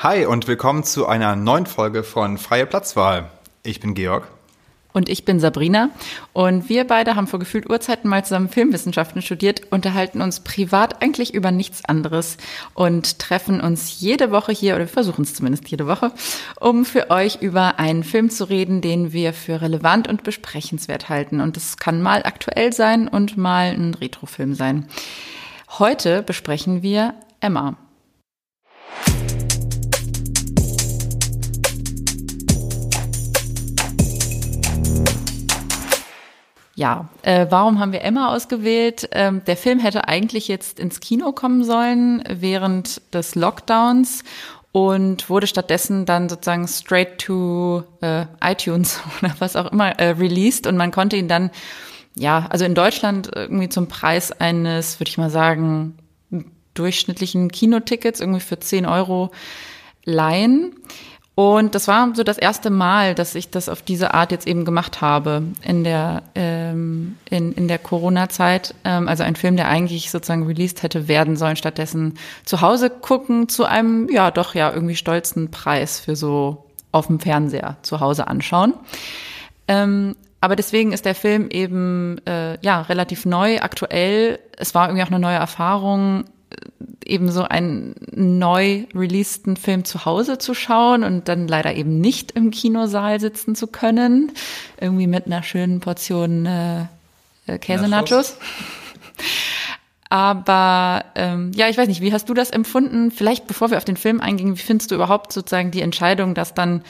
Hi und willkommen zu einer neuen Folge von Freie Platzwahl. Ich bin Georg. Und ich bin Sabrina. Und wir beide haben vor gefühlt Urzeiten mal zusammen Filmwissenschaften studiert, unterhalten uns privat eigentlich über nichts anderes und treffen uns jede Woche hier, oder versuchen es zumindest jede Woche, um für euch über einen Film zu reden, den wir für relevant und besprechenswert halten. Und es kann mal aktuell sein und mal ein Retrofilm sein. Heute besprechen wir Emma. Ja, äh, warum haben wir Emma ausgewählt? Ähm, der Film hätte eigentlich jetzt ins Kino kommen sollen während des Lockdowns und wurde stattdessen dann sozusagen straight to äh, iTunes oder was auch immer äh, released und man konnte ihn dann ja, also in Deutschland irgendwie zum Preis eines, würde ich mal sagen, durchschnittlichen Kinotickets irgendwie für 10 Euro leihen. Und das war so das erste Mal, dass ich das auf diese Art jetzt eben gemacht habe in der ähm, in, in der Corona-Zeit. Ähm, also ein Film, der eigentlich sozusagen released hätte werden sollen, stattdessen zu Hause gucken zu einem ja doch ja irgendwie stolzen Preis für so auf dem Fernseher zu Hause anschauen. Ähm, aber deswegen ist der Film eben äh, ja relativ neu, aktuell. Es war irgendwie auch eine neue Erfahrung eben so einen neu releaseden Film zu Hause zu schauen und dann leider eben nicht im Kinosaal sitzen zu können. Irgendwie mit einer schönen Portion äh, äh Käsenachos. Aber ähm, ja, ich weiß nicht, wie hast du das empfunden? Vielleicht bevor wir auf den Film eingingen, wie findest du überhaupt sozusagen die Entscheidung, das dann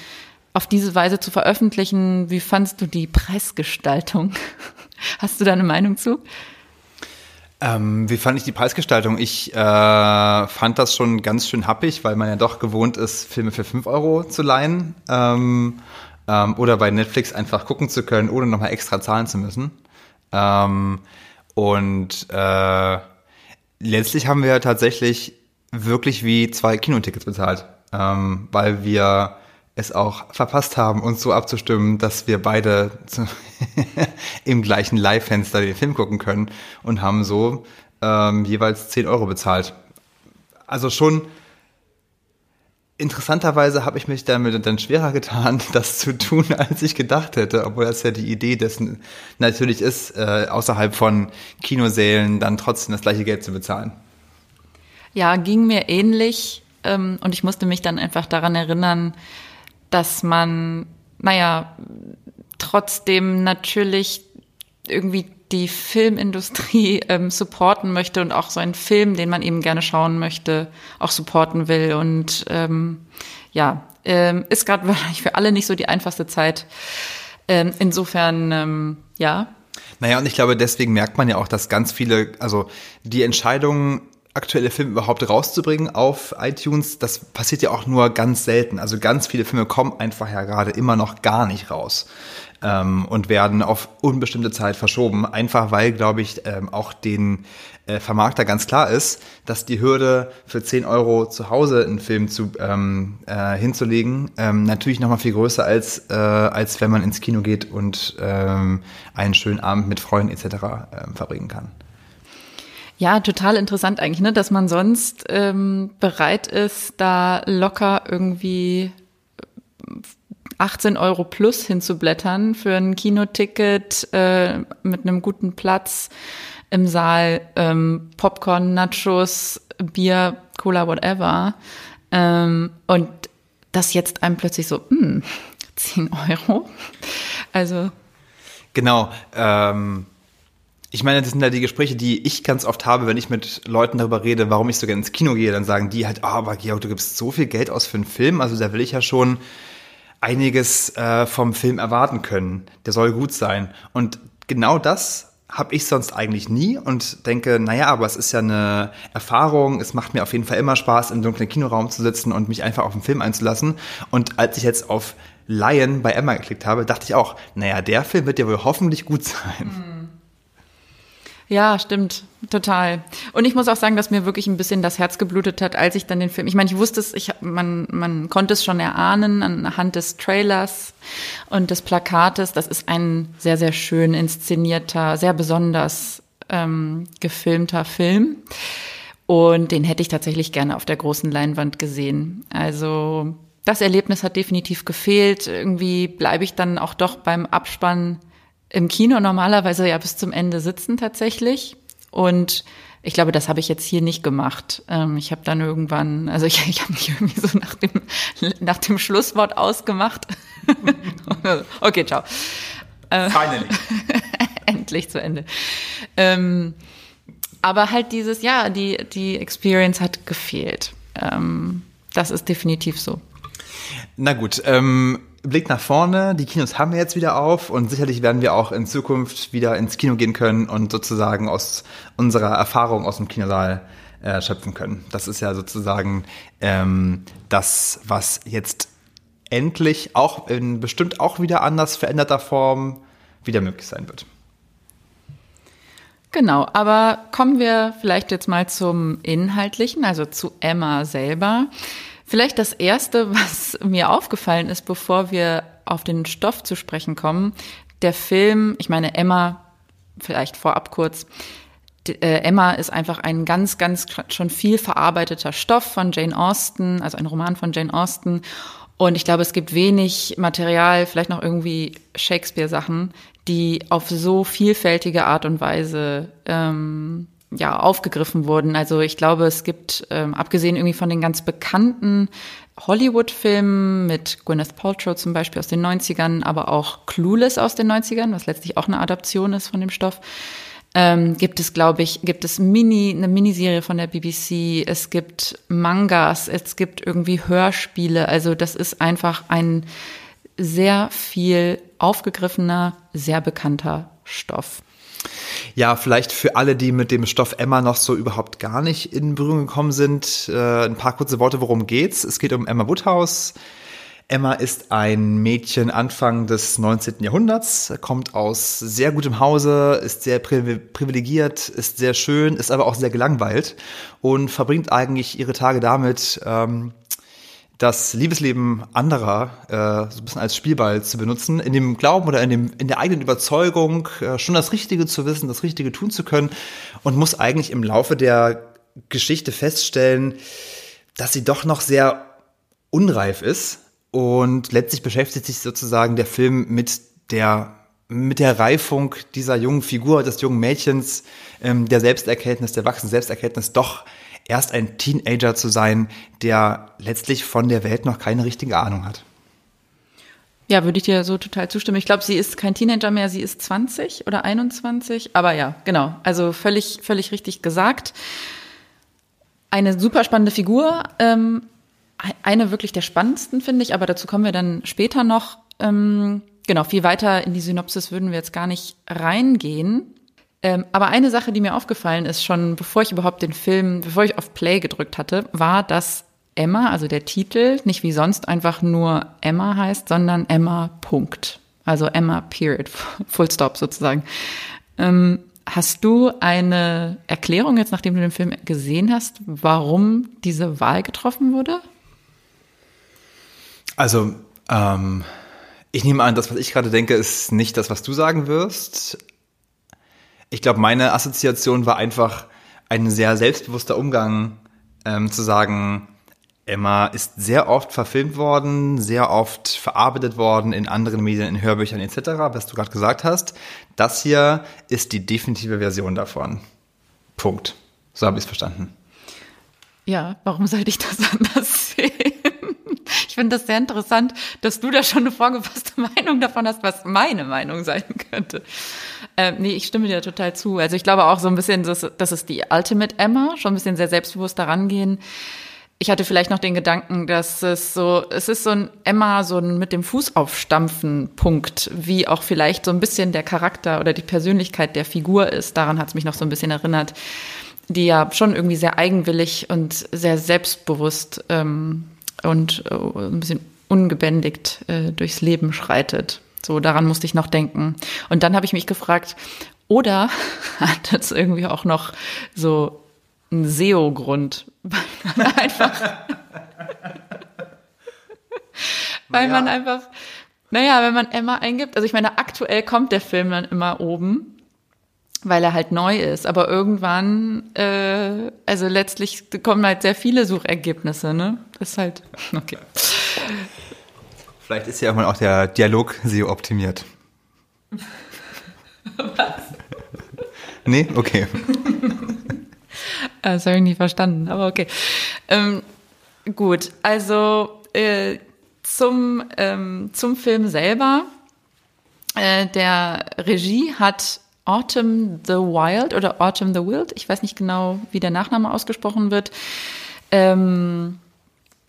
auf diese Weise zu veröffentlichen? Wie fandst du die Preisgestaltung? Hast du da eine Meinung zu? Ähm, wie fand ich die Preisgestaltung? Ich äh, fand das schon ganz schön happig, weil man ja doch gewohnt ist, Filme für 5 Euro zu leihen ähm, ähm, oder bei Netflix einfach gucken zu können, ohne nochmal extra zahlen zu müssen. Ähm, und äh, letztlich haben wir tatsächlich wirklich wie zwei Kinotickets bezahlt, ähm, weil wir es auch verpasst haben, uns so abzustimmen, dass wir beide im gleichen Live-Fenster den Film gucken können und haben so ähm, jeweils 10 Euro bezahlt. Also schon interessanterweise habe ich mich damit dann schwerer getan, das zu tun, als ich gedacht hätte, obwohl das ja die Idee dessen natürlich ist, äh, außerhalb von Kinosälen dann trotzdem das gleiche Geld zu bezahlen. Ja, ging mir ähnlich ähm, und ich musste mich dann einfach daran erinnern, dass man, naja, trotzdem natürlich irgendwie die Filmindustrie ähm, supporten möchte und auch so einen Film, den man eben gerne schauen möchte, auch supporten will. Und ähm, ja, ähm, ist gerade wahrscheinlich für alle nicht so die einfachste Zeit. Ähm, insofern, ähm, ja. Naja, und ich glaube, deswegen merkt man ja auch, dass ganz viele, also die Entscheidungen aktuelle Filme überhaupt rauszubringen auf iTunes, das passiert ja auch nur ganz selten. Also ganz viele Filme kommen einfach ja gerade immer noch gar nicht raus ähm, und werden auf unbestimmte Zeit verschoben. Einfach weil, glaube ich, ähm, auch den äh, Vermarkter ganz klar ist, dass die Hürde für 10 Euro zu Hause einen Film zu, ähm, äh, hinzulegen ähm, natürlich nochmal viel größer als, äh, als wenn man ins Kino geht und ähm, einen schönen Abend mit Freunden etc. Ähm, verbringen kann. Ja, total interessant eigentlich, ne? dass man sonst ähm, bereit ist, da locker irgendwie 18 Euro plus hinzublättern für ein Kinoticket äh, mit einem guten Platz im Saal, ähm, Popcorn, Nachos, Bier, Cola, whatever. Ähm, und das jetzt einem plötzlich so, hm, 10 Euro. Also. Genau. Ähm ich meine, das sind ja die Gespräche, die ich ganz oft habe, wenn ich mit Leuten darüber rede, warum ich so gerne ins Kino gehe. Dann sagen die halt, oh, aber Georg, du gibst so viel Geld aus für einen Film. Also da will ich ja schon einiges äh, vom Film erwarten können. Der soll gut sein. Und genau das habe ich sonst eigentlich nie und denke, naja, aber es ist ja eine Erfahrung, es macht mir auf jeden Fall immer Spaß, im dunklen Kinoraum zu sitzen und mich einfach auf den Film einzulassen. Und als ich jetzt auf Lion bei Emma geklickt habe, dachte ich auch, naja, der Film wird ja wohl hoffentlich gut sein. Mhm. Ja, stimmt, total. Und ich muss auch sagen, dass mir wirklich ein bisschen das Herz geblutet hat, als ich dann den Film. Ich meine, ich wusste es, ich, man, man konnte es schon erahnen anhand des Trailers und des Plakates. Das ist ein sehr, sehr schön inszenierter, sehr besonders ähm, gefilmter Film. Und den hätte ich tatsächlich gerne auf der großen Leinwand gesehen. Also das Erlebnis hat definitiv gefehlt. Irgendwie bleibe ich dann auch doch beim Abspann im Kino normalerweise ja bis zum Ende sitzen tatsächlich. Und ich glaube, das habe ich jetzt hier nicht gemacht. Ähm, ich habe dann irgendwann, also ich, ich habe mich irgendwie so nach dem, nach dem Schlusswort ausgemacht. okay, ciao. Äh, Finally. Endlich zu Ende. Ähm, aber halt dieses, ja, die, die Experience hat gefehlt. Ähm, das ist definitiv so. Na gut, ähm, Blick nach vorne, die Kinos haben wir jetzt wieder auf und sicherlich werden wir auch in Zukunft wieder ins Kino gehen können und sozusagen aus unserer Erfahrung aus dem Kinosaal äh, schöpfen können. Das ist ja sozusagen ähm, das, was jetzt endlich auch in bestimmt auch wieder anders veränderter Form wieder möglich sein wird. Genau, aber kommen wir vielleicht jetzt mal zum Inhaltlichen, also zu Emma selber. Vielleicht das Erste, was mir aufgefallen ist, bevor wir auf den Stoff zu sprechen kommen. Der Film, ich meine Emma, vielleicht vorab kurz, äh, Emma ist einfach ein ganz, ganz schon viel verarbeiteter Stoff von Jane Austen, also ein Roman von Jane Austen. Und ich glaube, es gibt wenig Material, vielleicht noch irgendwie Shakespeare-Sachen, die auf so vielfältige Art und Weise ähm, ja, aufgegriffen wurden. Also ich glaube, es gibt, ähm, abgesehen irgendwie von den ganz bekannten Hollywood-Filmen mit Gwyneth Paltrow zum Beispiel aus den 90ern, aber auch Clueless aus den 90ern, was letztlich auch eine Adaption ist von dem Stoff, ähm, gibt es, glaube ich, gibt es Mini, eine Miniserie von der BBC, es gibt Mangas, es gibt irgendwie Hörspiele. Also das ist einfach ein sehr viel aufgegriffener, sehr bekannter Stoff. Ja, vielleicht für alle, die mit dem Stoff Emma noch so überhaupt gar nicht in Berührung gekommen sind, äh, ein paar kurze Worte, worum geht's. Es geht um Emma Woodhouse. Emma ist ein Mädchen Anfang des 19. Jahrhunderts, kommt aus sehr gutem Hause, ist sehr privilegiert, ist sehr schön, ist aber auch sehr gelangweilt und verbringt eigentlich ihre Tage damit, ähm, das Liebesleben anderer äh, so ein bisschen als Spielball zu benutzen, in dem Glauben oder in, dem, in der eigenen Überzeugung, äh, schon das Richtige zu wissen, das Richtige tun zu können und muss eigentlich im Laufe der Geschichte feststellen, dass sie doch noch sehr unreif ist und letztlich beschäftigt sich sozusagen der Film mit der mit der Reifung dieser jungen Figur, des jungen Mädchens, ähm, der Selbsterkenntnis, der wachsenden Selbsterkenntnis doch erst ein Teenager zu sein, der letztlich von der Welt noch keine richtige Ahnung hat. Ja, würde ich dir so total zustimmen. Ich glaube, sie ist kein Teenager mehr, sie ist 20 oder 21. Aber ja, genau. Also völlig, völlig richtig gesagt. Eine super spannende Figur. Ähm, eine wirklich der spannendsten, finde ich, aber dazu kommen wir dann später noch. Ähm, genau, viel weiter in die Synopsis würden wir jetzt gar nicht reingehen. Ähm, aber eine Sache, die mir aufgefallen ist, schon bevor ich überhaupt den Film, bevor ich auf Play gedrückt hatte, war, dass Emma, also der Titel, nicht wie sonst einfach nur Emma heißt, sondern Emma Punkt. Also Emma Period, Full Stop sozusagen. Ähm, hast du eine Erklärung jetzt, nachdem du den Film gesehen hast, warum diese Wahl getroffen wurde? Also, ähm, ich nehme an, das, was ich gerade denke, ist nicht das, was du sagen wirst. Ich glaube, meine Assoziation war einfach ein sehr selbstbewusster Umgang, ähm, zu sagen, Emma ist sehr oft verfilmt worden, sehr oft verarbeitet worden in anderen Medien, in Hörbüchern etc., was du gerade gesagt hast. Das hier ist die definitive Version davon. Punkt. So habe ich es verstanden. Ja, warum sollte ich das anders sehen? Ich finde das sehr interessant, dass du da schon eine vorgefasste Meinung davon hast, was meine Meinung sein könnte. Ähm, nee, ich stimme dir total zu. Also ich glaube auch so ein bisschen, das, das ist die Ultimate Emma, schon ein bisschen sehr selbstbewusst daran gehen. Ich hatte vielleicht noch den Gedanken, dass es so, es ist so ein Emma, so ein mit dem Fuß aufstampfen Punkt, wie auch vielleicht so ein bisschen der Charakter oder die Persönlichkeit der Figur ist. Daran hat es mich noch so ein bisschen erinnert, die ja schon irgendwie sehr eigenwillig und sehr selbstbewusst ähm, und äh, ein bisschen ungebändigt äh, durchs Leben schreitet. So, daran musste ich noch denken. Und dann habe ich mich gefragt, oder hat das irgendwie auch noch so einen SEO-Grund? einfach. weil man einfach, naja, wenn man Emma eingibt, also ich meine, aktuell kommt der Film dann immer oben. weil er halt neu ist. Aber irgendwann, äh, also letztlich kommen halt sehr viele Suchergebnisse, ne? Das ist halt, okay. Vielleicht ist ja auch der Dialog SEO optimiert. Was? Nee? Okay. Das habe ich nicht verstanden, aber okay. Ähm, gut, also äh, zum, ähm, zum Film selber. Äh, der Regie hat Autumn the Wild oder Autumn the Wild, ich weiß nicht genau, wie der Nachname ausgesprochen wird. Ähm,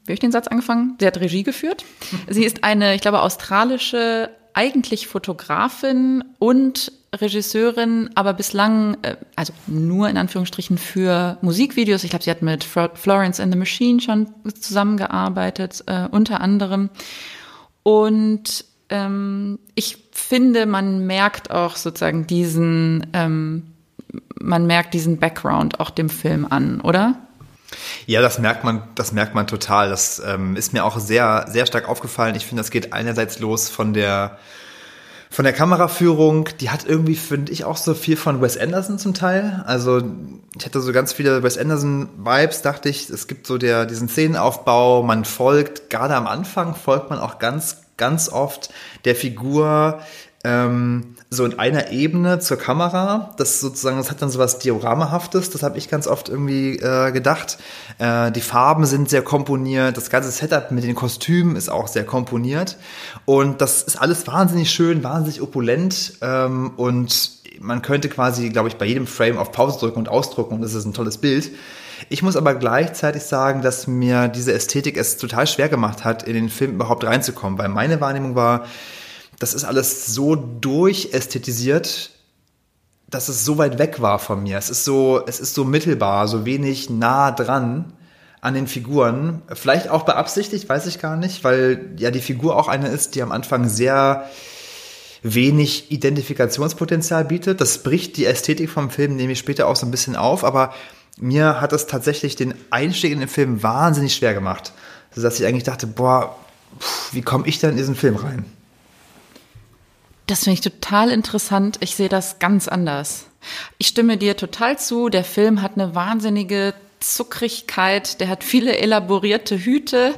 wie habe ich den Satz angefangen? Sie hat Regie geführt. Sie ist eine, ich glaube, australische, eigentlich Fotografin und Regisseurin, aber bislang, äh, also nur in Anführungsstrichen für Musikvideos. Ich glaube, sie hat mit Florence and the Machine schon zusammengearbeitet, äh, unter anderem. Und ähm, ich finde, man merkt auch sozusagen diesen, ähm, man merkt diesen Background auch dem Film an, oder? Ja, das merkt man, das merkt man total. Das ähm, ist mir auch sehr, sehr stark aufgefallen. Ich finde, das geht einerseits los von der von der Kameraführung, die hat irgendwie, finde ich, auch so viel von Wes Anderson zum Teil. Also ich hatte so ganz viele Wes Anderson-Vibes, dachte ich. Es gibt so der, diesen Szenenaufbau, man folgt, gerade am Anfang folgt man auch ganz, ganz oft der Figur ähm, so in einer Ebene zur Kamera. Das sozusagen, das hat dann so was Dioramahaftes, das habe ich ganz oft irgendwie äh, gedacht. Äh, die Farben sind sehr komponiert, das ganze Setup mit den Kostümen ist auch sehr komponiert. Und das ist alles wahnsinnig schön, wahnsinnig opulent ähm, und man könnte quasi, glaube ich, bei jedem Frame auf Pause drücken und ausdrucken und das ist ein tolles Bild. Ich muss aber gleichzeitig sagen, dass mir diese Ästhetik es total schwer gemacht hat, in den Film überhaupt reinzukommen, weil meine Wahrnehmung war, das ist alles so durchästhetisiert, dass es so weit weg war von mir. Es ist so, es ist so mittelbar, so wenig nah dran an den Figuren. Vielleicht auch beabsichtigt, weiß ich gar nicht, weil ja die Figur auch eine ist, die am Anfang sehr wenig Identifikationspotenzial bietet. Das bricht die Ästhetik vom Film nämlich später auch so ein bisschen auf, aber mir hat es tatsächlich den Einstieg in den Film wahnsinnig schwer gemacht, sodass ich eigentlich dachte, boah, wie komme ich denn in diesen Film rein? Das finde ich total interessant. Ich sehe das ganz anders. Ich stimme dir total zu. Der Film hat eine wahnsinnige Zuckrigkeit. Der hat viele elaborierte Hüte.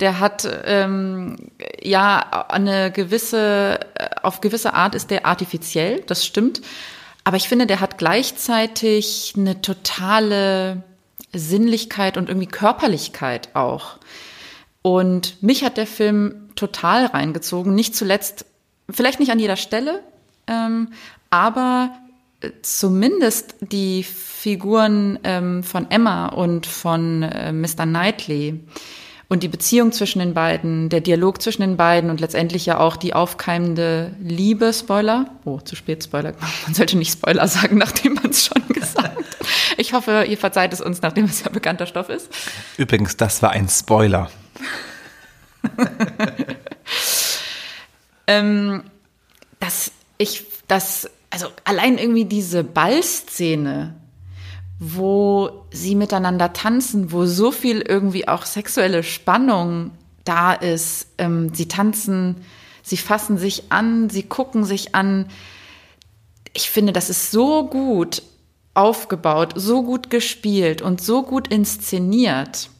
Der hat ähm, ja eine gewisse, äh, auf gewisse Art ist der artifiziell. Das stimmt. Aber ich finde, der hat gleichzeitig eine totale Sinnlichkeit und irgendwie Körperlichkeit auch. Und mich hat der Film total reingezogen. Nicht zuletzt Vielleicht nicht an jeder Stelle, ähm, aber äh, zumindest die Figuren ähm, von Emma und von äh, Mr. Knightley und die Beziehung zwischen den beiden, der Dialog zwischen den beiden und letztendlich ja auch die aufkeimende Liebe, Spoiler. Oh, zu spät Spoiler. Man sollte nicht Spoiler sagen, nachdem man es schon gesagt hat. Ich hoffe, ihr verzeiht es uns, nachdem es ja bekannter Stoff ist. Übrigens, das war ein Spoiler. ähm, dass ich, das, also allein irgendwie diese Ballszene, wo sie miteinander tanzen, wo so viel irgendwie auch sexuelle Spannung da ist. Ähm, sie tanzen, sie fassen sich an, sie gucken sich an. Ich finde, das ist so gut aufgebaut, so gut gespielt und so gut inszeniert.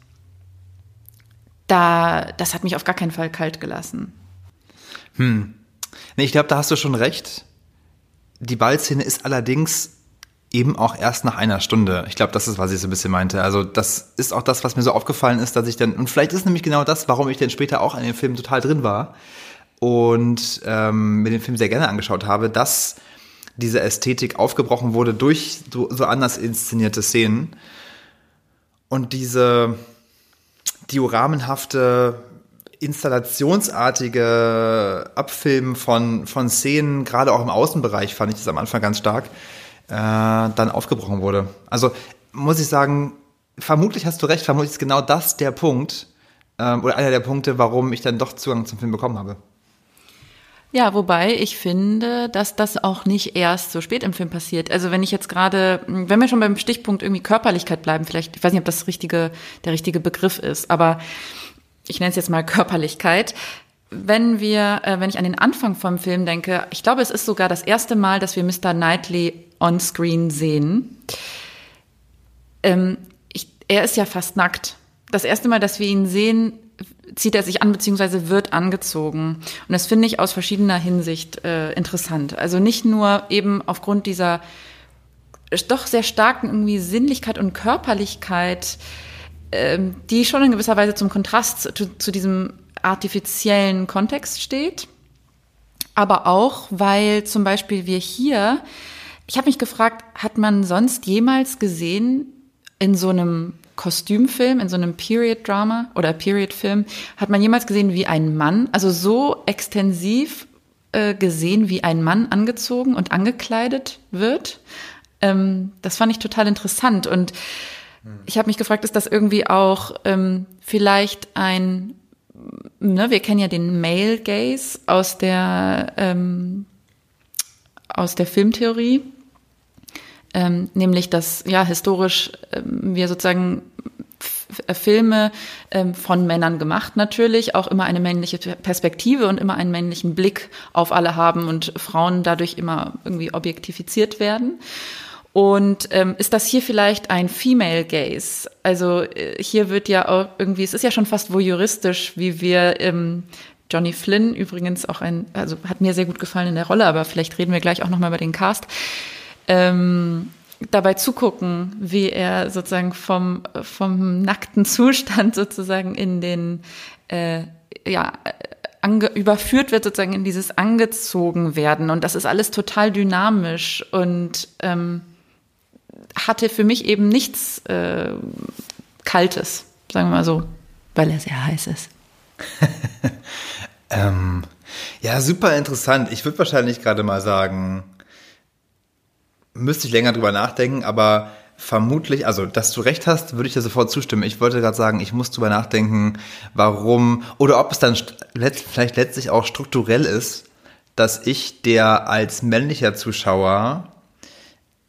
Da, das hat mich auf gar keinen Fall kalt gelassen. Hm. Nee, ich glaube, da hast du schon recht. Die Ballszene ist allerdings eben auch erst nach einer Stunde. Ich glaube, das ist, was ich so ein bisschen meinte. Also das ist auch das, was mir so aufgefallen ist, dass ich dann, und vielleicht ist nämlich genau das, warum ich dann später auch an dem Film total drin war und ähm, mir den Film sehr gerne angeschaut habe, dass diese Ästhetik aufgebrochen wurde durch so, so anders inszenierte Szenen und diese dioramenhafte installationsartige Abfilmen von, von Szenen, gerade auch im Außenbereich, fand ich das am Anfang ganz stark, äh, dann aufgebrochen wurde. Also muss ich sagen, vermutlich hast du recht, vermutlich ist genau das der Punkt ähm, oder einer der Punkte, warum ich dann doch Zugang zum Film bekommen habe. Ja, wobei ich finde, dass das auch nicht erst so spät im Film passiert. Also wenn ich jetzt gerade, wenn wir schon beim Stichpunkt irgendwie Körperlichkeit bleiben, vielleicht, ich weiß nicht, ob das richtige, der richtige Begriff ist, aber ich nenne es jetzt mal Körperlichkeit. wenn wir, äh, wenn ich an den Anfang vom Film denke, ich glaube, es ist sogar das erste Mal, dass wir Mr. Knightley on screen sehen. Ähm, ich, er ist ja fast nackt. Das erste Mal, dass wir ihn sehen, zieht er sich an beziehungsweise wird angezogen. Und das finde ich aus verschiedener Hinsicht äh, interessant. Also nicht nur eben aufgrund dieser doch sehr starken irgendwie Sinnlichkeit und Körperlichkeit, ähm, die schon in gewisser Weise zum Kontrast zu, zu diesem artifiziellen Kontext steht, aber auch, weil zum Beispiel wir hier, ich habe mich gefragt, hat man sonst jemals gesehen in so einem Kostümfilm, in so einem Period-Drama oder Period-Film, hat man jemals gesehen, wie ein Mann, also so extensiv äh, gesehen, wie ein Mann angezogen und angekleidet wird? Ähm, das fand ich total interessant und ich habe mich gefragt, ist das irgendwie auch ähm, vielleicht ein ne, wir kennen ja den Male Gaze aus der, ähm, aus der Filmtheorie, ähm, nämlich dass ja historisch ähm, wir sozusagen äh, Filme ähm, von Männern gemacht natürlich, auch immer eine männliche Perspektive und immer einen männlichen Blick auf alle haben und Frauen dadurch immer irgendwie objektifiziert werden. Und ähm, ist das hier vielleicht ein Female Gaze? Also äh, hier wird ja auch irgendwie, es ist ja schon fast voyeuristisch, wie wir ähm, Johnny Flynn übrigens auch ein, also hat mir sehr gut gefallen in der Rolle, aber vielleicht reden wir gleich auch nochmal über den Cast. Ähm, dabei zugucken, wie er sozusagen vom, vom nackten Zustand sozusagen in den, äh, ja, ange, überführt wird sozusagen in dieses angezogen werden. Und das ist alles total dynamisch und ähm, hatte für mich eben nichts äh, Kaltes, sagen wir mal so, weil er sehr heiß ist. ähm, ja, super interessant. Ich würde wahrscheinlich gerade mal sagen, müsste ich länger drüber nachdenken, aber vermutlich, also dass du recht hast, würde ich dir sofort zustimmen. Ich wollte gerade sagen, ich muss drüber nachdenken, warum oder ob es dann vielleicht letztlich auch strukturell ist, dass ich, der als männlicher Zuschauer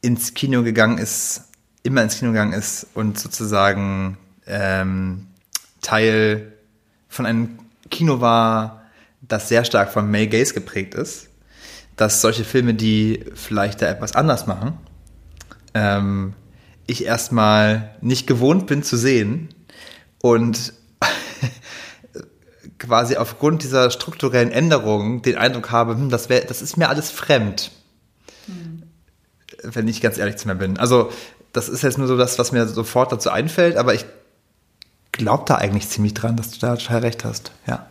ins Kino gegangen ist, immer ins Kino gegangen ist und sozusagen ähm, Teil von einem Kino war, das sehr stark von May Gaze geprägt ist, dass solche Filme, die vielleicht da etwas anders machen, ähm, ich erstmal nicht gewohnt bin zu sehen und quasi aufgrund dieser strukturellen Änderungen den Eindruck habe, hm, das, wär, das ist mir alles fremd wenn ich ganz ehrlich zu mir bin. Also, das ist jetzt nur so das, was mir sofort dazu einfällt, aber ich glaube da eigentlich ziemlich dran, dass du da total recht hast. Ja.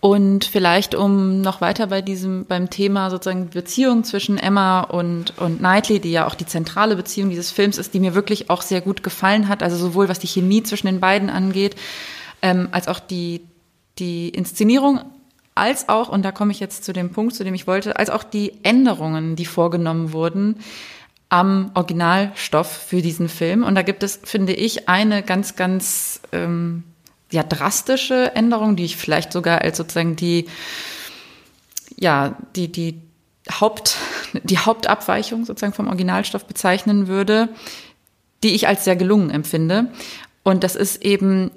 Und vielleicht, um noch weiter bei diesem, beim Thema sozusagen Beziehung zwischen Emma und, und Knightley, die ja auch die zentrale Beziehung dieses Films ist, die mir wirklich auch sehr gut gefallen hat, also sowohl was die Chemie zwischen den beiden angeht, ähm, als auch die, die Inszenierung als auch, und da komme ich jetzt zu dem Punkt, zu dem ich wollte, als auch die Änderungen, die vorgenommen wurden am Originalstoff für diesen Film. Und da gibt es, finde ich, eine ganz, ganz ähm, ja, drastische Änderung, die ich vielleicht sogar als sozusagen die, ja, die, die Haupt, die Hauptabweichung sozusagen vom Originalstoff bezeichnen würde, die ich als sehr gelungen empfinde. Und das ist eben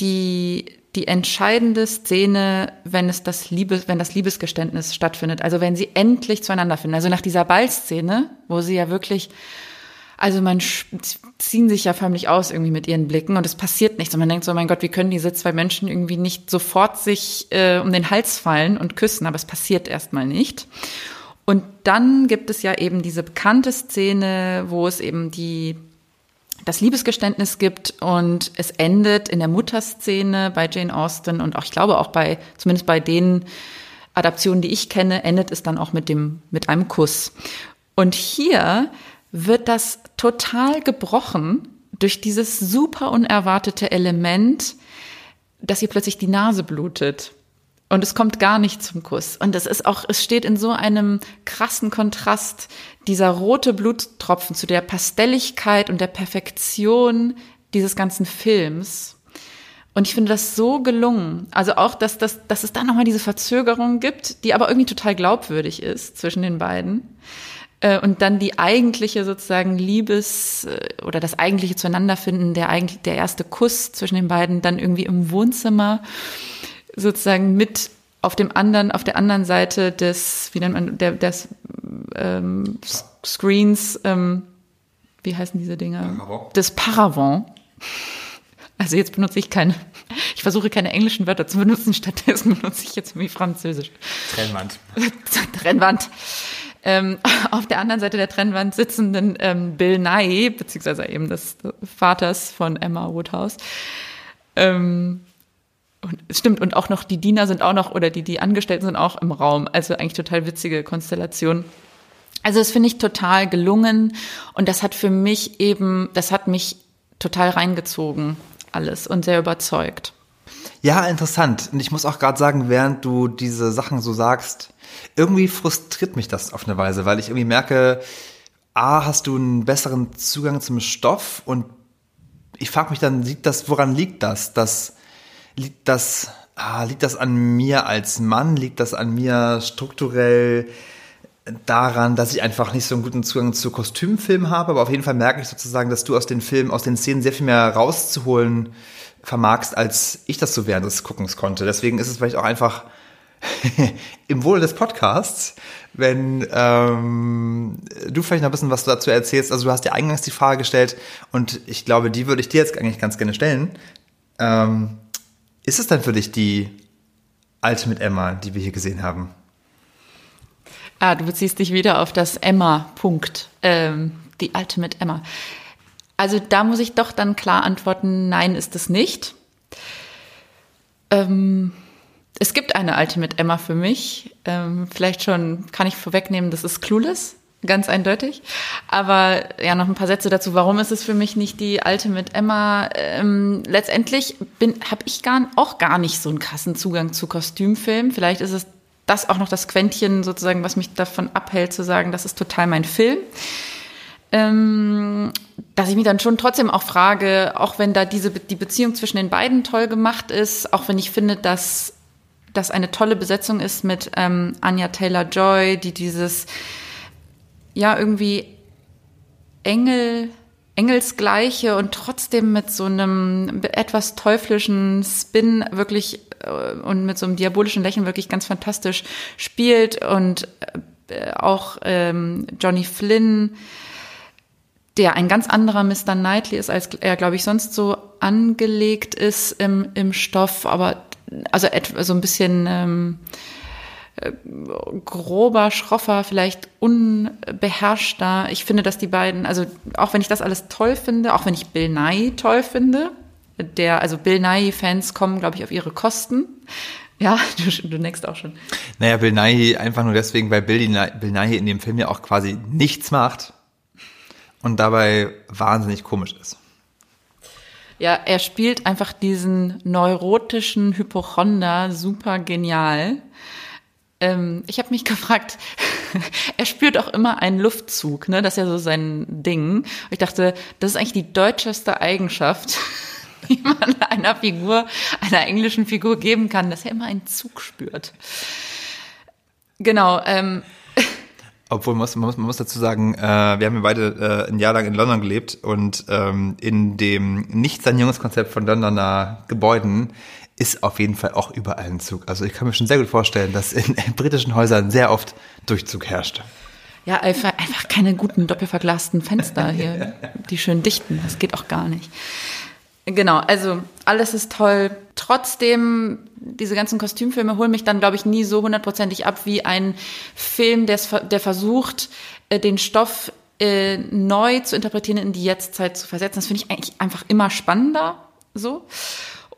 die, die entscheidende Szene, wenn es das Liebes, wenn das Liebesgeständnis stattfindet. Also wenn sie endlich zueinander finden. Also nach dieser Ballszene, wo sie ja wirklich, also man ziehen sich ja förmlich aus irgendwie mit ihren Blicken und es passiert nichts. Und man denkt so, mein Gott, wie können diese zwei Menschen irgendwie nicht sofort sich äh, um den Hals fallen und küssen? Aber es passiert erstmal nicht. Und dann gibt es ja eben diese bekannte Szene, wo es eben die das Liebesgeständnis gibt und es endet in der Mutterszene bei Jane Austen und auch, ich glaube auch bei, zumindest bei den Adaptionen, die ich kenne, endet es dann auch mit dem, mit einem Kuss. Und hier wird das total gebrochen durch dieses super unerwartete Element, dass ihr plötzlich die Nase blutet. Und es kommt gar nicht zum Kuss. Und es ist auch, es steht in so einem krassen Kontrast, dieser rote Bluttropfen zu der Pastelligkeit und der Perfektion dieses ganzen Films. Und ich finde das so gelungen. Also auch, dass, dass, dass es da nochmal diese Verzögerung gibt, die aber irgendwie total glaubwürdig ist zwischen den beiden. Äh, und dann die eigentliche sozusagen Liebes äh, oder das eigentliche Zueinanderfinden, der eigentlich der erste Kuss zwischen den beiden dann irgendwie im Wohnzimmer sozusagen mit auf dem anderen, auf der anderen Seite des, wie nennt man, der, des ähm, Screens, ähm, wie heißen diese Dinger? Paravent. Des Paravent. Also jetzt benutze ich keine, ich versuche keine englischen Wörter zu benutzen, stattdessen benutze ich jetzt irgendwie Französisch. Trennwand. Trennwand. Ähm, auf der anderen Seite der Trennwand sitzenden ähm, Bill Nye, beziehungsweise eben des Vaters von Emma Woodhouse. Ähm, und stimmt, und auch noch die Diener sind auch noch, oder die, die Angestellten sind auch im Raum. Also eigentlich total witzige Konstellation. Also das finde ich total gelungen und das hat für mich eben, das hat mich total reingezogen, alles und sehr überzeugt. Ja, interessant. Und ich muss auch gerade sagen, während du diese Sachen so sagst, irgendwie frustriert mich das auf eine Weise, weil ich irgendwie merke, A, hast du einen besseren Zugang zum Stoff und ich frage mich dann, liegt das, woran liegt das? das liegt das, ah, liegt das an mir als Mann? Liegt das an mir strukturell daran, dass ich einfach nicht so einen guten Zugang zu Kostümfilmen habe? Aber auf jeden Fall merke ich sozusagen, dass du aus den Filmen, aus den Szenen sehr viel mehr rauszuholen vermagst, als ich das so während des Guckens konnte. Deswegen ist es vielleicht auch einfach im Wohle des Podcasts, wenn ähm, du vielleicht noch ein bisschen was dazu erzählst. Also du hast dir eingangs die Frage gestellt und ich glaube, die würde ich dir jetzt eigentlich ganz gerne stellen. Ähm, ist es dann für dich die alte mit Emma, die wir hier gesehen haben? Ah, du beziehst dich wieder auf das Emma-Punkt, ähm, die alte mit Emma. Also da muss ich doch dann klar antworten, nein, ist es nicht. Ähm, es gibt eine Ultimate Emma für mich. Ähm, vielleicht schon kann ich vorwegnehmen, das ist Clueless. Ganz eindeutig. Aber ja, noch ein paar Sätze dazu. Warum ist es für mich nicht die Ultimate Emma? Ähm, letztendlich habe ich gar, auch gar nicht so einen krassen Zugang zu Kostümfilmen. Vielleicht ist es das auch noch das Quäntchen sozusagen, was mich davon abhält, zu sagen, das ist total mein Film. Ähm, dass ich mich dann schon trotzdem auch frage, auch wenn da diese die Beziehung zwischen den beiden toll gemacht ist, auch wenn ich finde, dass das eine tolle Besetzung ist mit ähm, Anya Taylor Joy, die dieses ja irgendwie Engel engelsgleiche und trotzdem mit so einem etwas teuflischen Spin wirklich äh, und mit so einem diabolischen Lächeln wirklich ganz fantastisch spielt und äh, auch ähm, Johnny Flynn, der ein ganz anderer Mr. Knightley ist, als er, glaube ich, sonst so angelegt ist im, im Stoff, aber also so ein bisschen ähm, äh, grober, schroffer, vielleicht unbeherrschter. Ich finde, dass die beiden, also auch wenn ich das alles toll finde, auch wenn ich Bill Nye toll finde, der, also Bill Nye-Fans kommen, glaube ich, auf ihre Kosten. Ja, du, du neckst auch schon. Naja, Bill Nye einfach nur deswegen, weil Bill, Bill Nye in dem Film ja auch quasi nichts macht und dabei wahnsinnig komisch ist. Ja, er spielt einfach diesen neurotischen Hypochonder super genial. Ähm, ich habe mich gefragt, er spürt auch immer einen Luftzug, ne? Das ist ja so sein Ding. Ich dachte, das ist eigentlich die deutscheste Eigenschaft, die man einer Figur, einer englischen Figur geben kann, dass er immer einen Zug spürt. Genau. Ähm, obwohl man muss, man muss, man muss dazu sagen, äh, wir haben ja beide äh, ein Jahr lang in London gelebt und ähm, in dem Nicht-Sanierungskonzept von Londoner Gebäuden ist auf jeden Fall auch überall ein Zug. Also ich kann mir schon sehr gut vorstellen, dass in, in britischen Häusern sehr oft Durchzug herrscht. Ja, einfach, einfach keine guten doppelverglasten Fenster hier, die schön dichten. Das geht auch gar nicht. Genau, also alles ist toll. Trotzdem, diese ganzen Kostümfilme holen mich dann, glaube ich, nie so hundertprozentig ab wie ein Film, der, der versucht, äh, den Stoff äh, neu zu interpretieren, in die Jetztzeit zu versetzen. Das finde ich eigentlich einfach immer spannender so.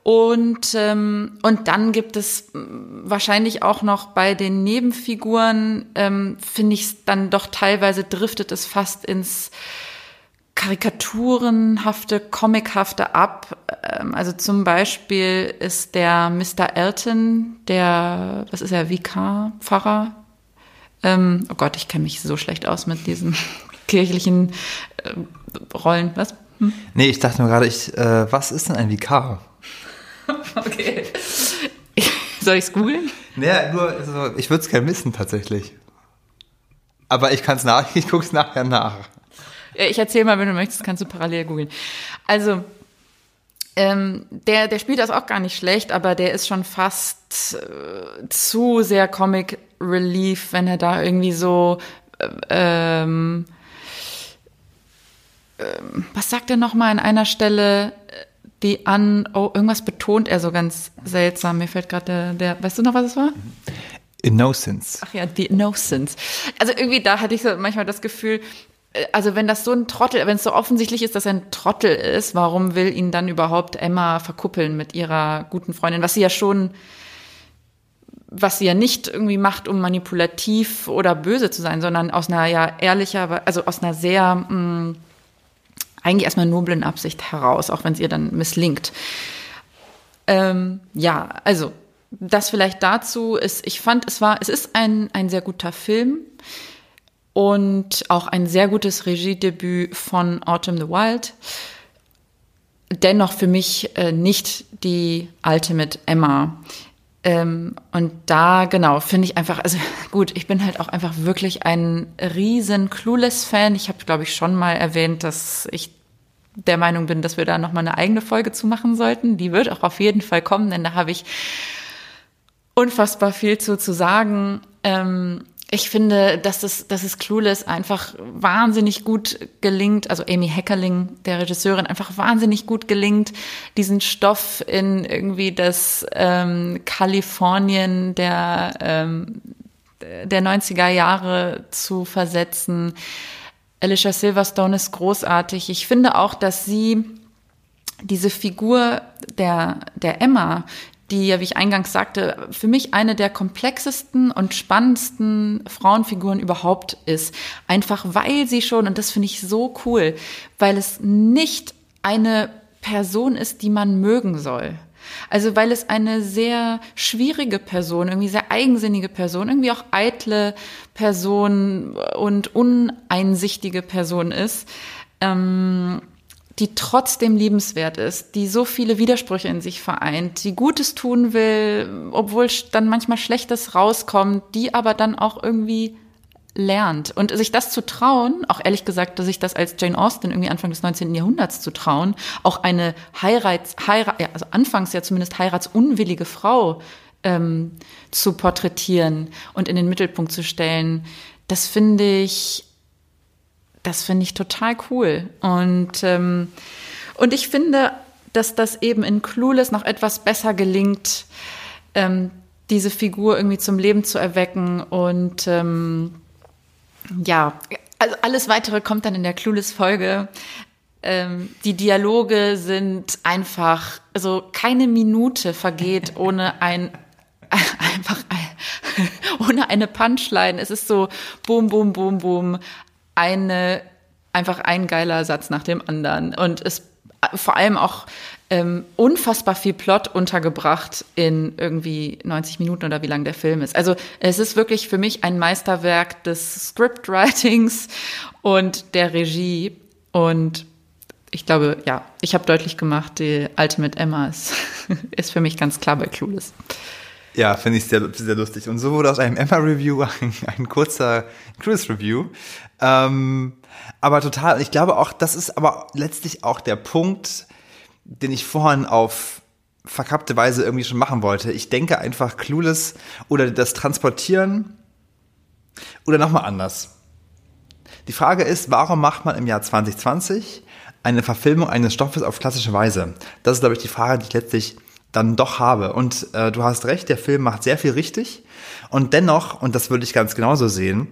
Und, ähm, und dann gibt es wahrscheinlich auch noch bei den Nebenfiguren, ähm, finde ich es dann doch teilweise driftet es fast ins karikaturenhafte, comichafte ab. Ähm, also zum Beispiel ist der Mr. Elton, der, was ist er, Vikar-Pfarrer? Ähm, oh Gott, ich kenne mich so schlecht aus mit diesen kirchlichen äh, Rollen. Was? Hm? Nee, ich dachte nur gerade, ich, äh, was ist denn ein Vikar? okay. Soll ich es googeln? Naja, nur, also, ich würde es gerne wissen tatsächlich. Aber ich kann es nach, ich gucke es nachher nach. Ich erzähle mal, wenn du möchtest, kannst du parallel googeln. Also, ähm, der, der spielt das auch gar nicht schlecht, aber der ist schon fast äh, zu sehr Comic Relief, wenn er da irgendwie so äh, ähm, ähm, was sagt er noch mal an einer Stelle? Die an, oh, irgendwas betont er so ganz seltsam. Mir fällt gerade der, der, weißt du noch, was es war? Innocence. Ach ja, die Innocence. Also irgendwie da hatte ich so manchmal das Gefühl, äh, also wenn das so ein Trottel, wenn es so offensichtlich ist, dass er ein Trottel ist, warum will ihn dann überhaupt Emma verkuppeln mit ihrer guten Freundin, was sie ja schon, was sie ja nicht irgendwie macht, um manipulativ oder böse zu sein, sondern aus einer ja ehrlicher, also aus einer sehr mh, mm, eigentlich erstmal noblen Absicht heraus, auch wenn es ihr dann misslingt. Ähm, ja, also das vielleicht dazu ist, ich fand, es war, es ist ein, ein sehr guter Film und auch ein sehr gutes Regiedebüt von Autumn the Wild. Dennoch für mich äh, nicht die Ultimate Emma. Ähm, und da, genau, finde ich einfach, also gut, ich bin halt auch einfach wirklich ein riesen Clueless-Fan. Ich habe, glaube ich, schon mal erwähnt, dass ich der Meinung bin, dass wir da nochmal eine eigene Folge zu machen sollten. Die wird auch auf jeden Fall kommen, denn da habe ich unfassbar viel zu, zu sagen. Ähm, ich finde, dass es, dass es Clueless einfach wahnsinnig gut gelingt, also Amy Heckerling, der Regisseurin, einfach wahnsinnig gut gelingt, diesen Stoff in irgendwie das ähm, Kalifornien der, ähm, der 90er Jahre zu versetzen. Alicia Silverstone ist großartig. Ich finde auch, dass sie diese Figur der, der Emma, die ja, wie ich eingangs sagte, für mich eine der komplexesten und spannendsten Frauenfiguren überhaupt ist. Einfach weil sie schon, und das finde ich so cool, weil es nicht eine Person ist, die man mögen soll. Also weil es eine sehr schwierige Person, irgendwie sehr eigensinnige Person, irgendwie auch eitle Person und uneinsichtige Person ist. Ähm, die trotzdem liebenswert ist, die so viele Widersprüche in sich vereint, die Gutes tun will, obwohl dann manchmal Schlechtes rauskommt, die aber dann auch irgendwie lernt. Und sich das zu trauen, auch ehrlich gesagt, sich das als Jane Austen irgendwie Anfang des 19. Jahrhunderts zu trauen, auch eine Heirats, Heirat, also anfangs ja zumindest heiratsunwillige Frau ähm, zu porträtieren und in den Mittelpunkt zu stellen, das finde ich das finde ich total cool. Und, ähm, und ich finde, dass das eben in Clueless noch etwas besser gelingt, ähm, diese Figur irgendwie zum Leben zu erwecken. Und ähm, ja, also alles weitere kommt dann in der Clueless-Folge. Ähm, die Dialoge sind einfach, also keine Minute vergeht ohne ein einfach ein, ohne eine Punchline. Es ist so boom, boom, boom, boom eine, einfach ein geiler Satz nach dem anderen. Und es vor allem auch ähm, unfassbar viel Plot untergebracht in irgendwie 90 Minuten oder wie lang der Film ist. Also es ist wirklich für mich ein Meisterwerk des Scriptwritings und der Regie. Und ich glaube, ja, ich habe deutlich gemacht, die Ultimate Emma ist, ist für mich ganz klar bei Clueless. Ja, finde ich sehr, sehr lustig. Und so wurde aus einem Emma-Review ein, ein kurzer Chris-Review. Ähm, aber total, ich glaube auch, das ist aber letztlich auch der Punkt, den ich vorhin auf verkappte Weise irgendwie schon machen wollte. Ich denke einfach Clueless oder das Transportieren oder nochmal anders. Die Frage ist, warum macht man im Jahr 2020 eine Verfilmung eines Stoffes auf klassische Weise? Das ist, glaube ich, die Frage, die ich letztlich dann doch habe. Und äh, du hast recht, der Film macht sehr viel richtig. Und dennoch, und das würde ich ganz genauso sehen,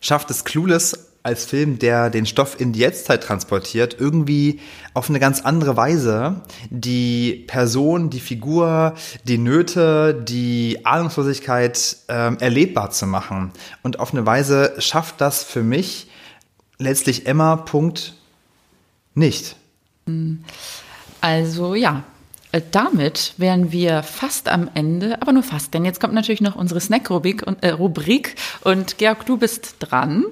schafft es Clueless als Film, der den Stoff in die Jetztzeit transportiert, irgendwie auf eine ganz andere Weise die Person, die Figur, die Nöte, die Ahnungslosigkeit ähm, erlebbar zu machen. Und auf eine Weise schafft das für mich letztlich Emma Punkt nicht. Also ja, damit wären wir fast am Ende, aber nur fast, denn jetzt kommt natürlich noch unsere Snack-Rubrik und, äh, Rubrik und Georg, du bist dran.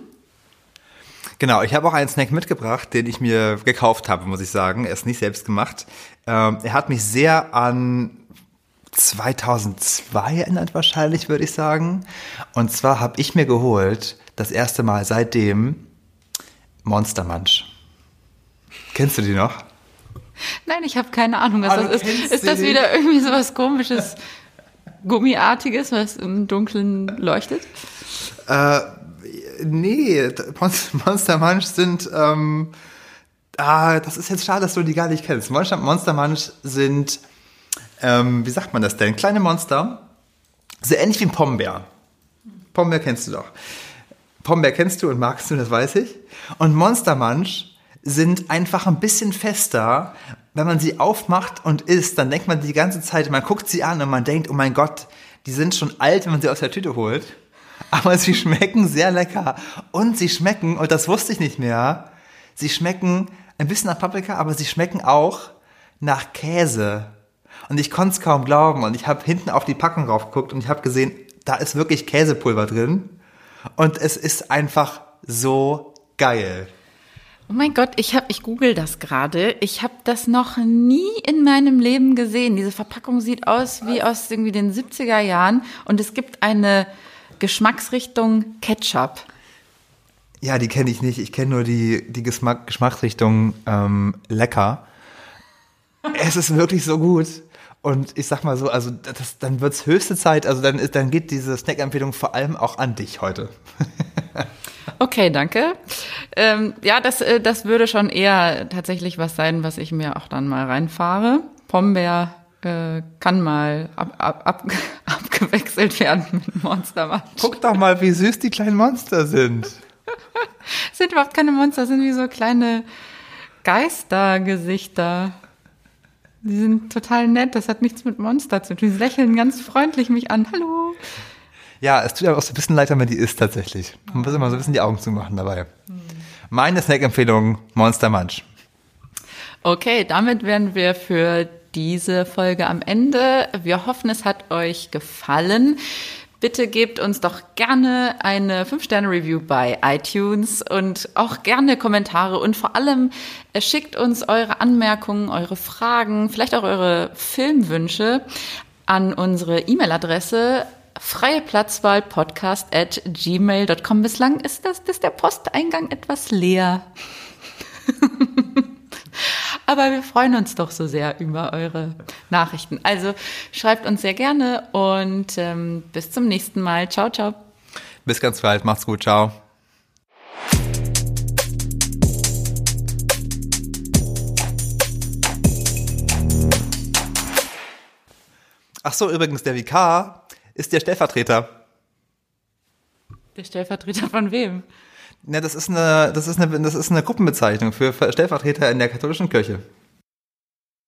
Genau, ich habe auch einen Snack mitgebracht, den ich mir gekauft habe, muss ich sagen. Er ist nicht selbst gemacht. Ähm, er hat mich sehr an 2002 erinnert wahrscheinlich, würde ich sagen. Und zwar habe ich mir geholt, das erste Mal seitdem, Monster Munch. Kennst du die noch? Nein, ich habe keine Ahnung, was Ah, du das ist. Ist das wieder irgendwie so was komisches, Gummiartiges, was im Dunkeln leuchtet? Äh, nee, Monster, Munch sind, ähm, ah, das ist jetzt schade, dass du die gar nicht kennst. Monster, Monster Munch sind, ähm, wie sagt man das denn? Kleine Monster, sehr ähnlich wie ein Pombeer. Pombeer kennst du doch. Pombeer kennst du und magst du, das weiß ich. Und Monster Munch sind einfach ein bisschen fester. Wenn man sie aufmacht und isst, dann denkt man die ganze Zeit, man guckt sie an und man denkt, oh mein Gott, die sind schon alt, wenn man sie aus der Tüte holt. Aber sie schmecken sehr lecker. Und sie schmecken, und das wusste ich nicht mehr, sie schmecken ein bisschen nach Paprika, aber sie schmecken auch nach Käse. Und ich konnte es kaum glauben. Und ich habe hinten auf die Packung raufgeguckt und ich habe gesehen, da ist wirklich Käsepulver drin. Und es ist einfach so geil. Oh mein Gott, ich habe, ich google das gerade. Ich habe das noch nie in meinem Leben gesehen. Diese Verpackung sieht aus wie aus irgendwie den 70er Jahren und es gibt eine Geschmacksrichtung Ketchup. Ja, die kenne ich nicht. Ich kenne nur die, die Geschmack, Geschmacksrichtung ähm, lecker. Es ist wirklich so gut. Und ich sag mal so, also das, dann wird's höchste Zeit, also dann, ist, dann geht diese Snack-Empfehlung vor allem auch an dich heute. Okay, danke. Ähm, ja, das, äh, das würde schon eher tatsächlich was sein, was ich mir auch dann mal reinfahre. Pombeer äh, kann mal ab, ab, ab, abgewechselt werden mit Monster Munch. Guck doch mal, wie süß die kleinen Monster sind. Sind überhaupt keine Monster, sind wie so kleine Geistergesichter. Die sind total nett, das hat nichts mit Monster zu tun. Die lächeln ganz freundlich mich an. Hallo. Ja, es tut einem auch so ein bisschen leid, wenn man die isst tatsächlich. Man muss immer so ein bisschen die Augen zumachen dabei. Meine Snack-Empfehlung, Monster Munch. Okay, damit wären wir für diese Folge am Ende. Wir hoffen, es hat euch gefallen. Bitte gebt uns doch gerne eine 5-Sterne-Review bei iTunes und auch gerne Kommentare und vor allem äh, schickt uns eure Anmerkungen, eure Fragen, vielleicht auch eure Filmwünsche an unsere E-Mail-Adresse freieplatzwahlpodcast at gmail.com. Bislang ist das, das der Posteingang etwas leer. Aber wir freuen uns doch so sehr über eure Nachrichten. Also schreibt uns sehr gerne und ähm, bis zum nächsten Mal. Ciao, ciao. Bis ganz bald, macht's gut, ciao. Ach so, übrigens, der Vikar ist der Stellvertreter. Der Stellvertreter von wem? Ja, das ist eine, das ist eine, das ist eine Gruppenbezeichnung für Stellvertreter in der katholischen Kirche.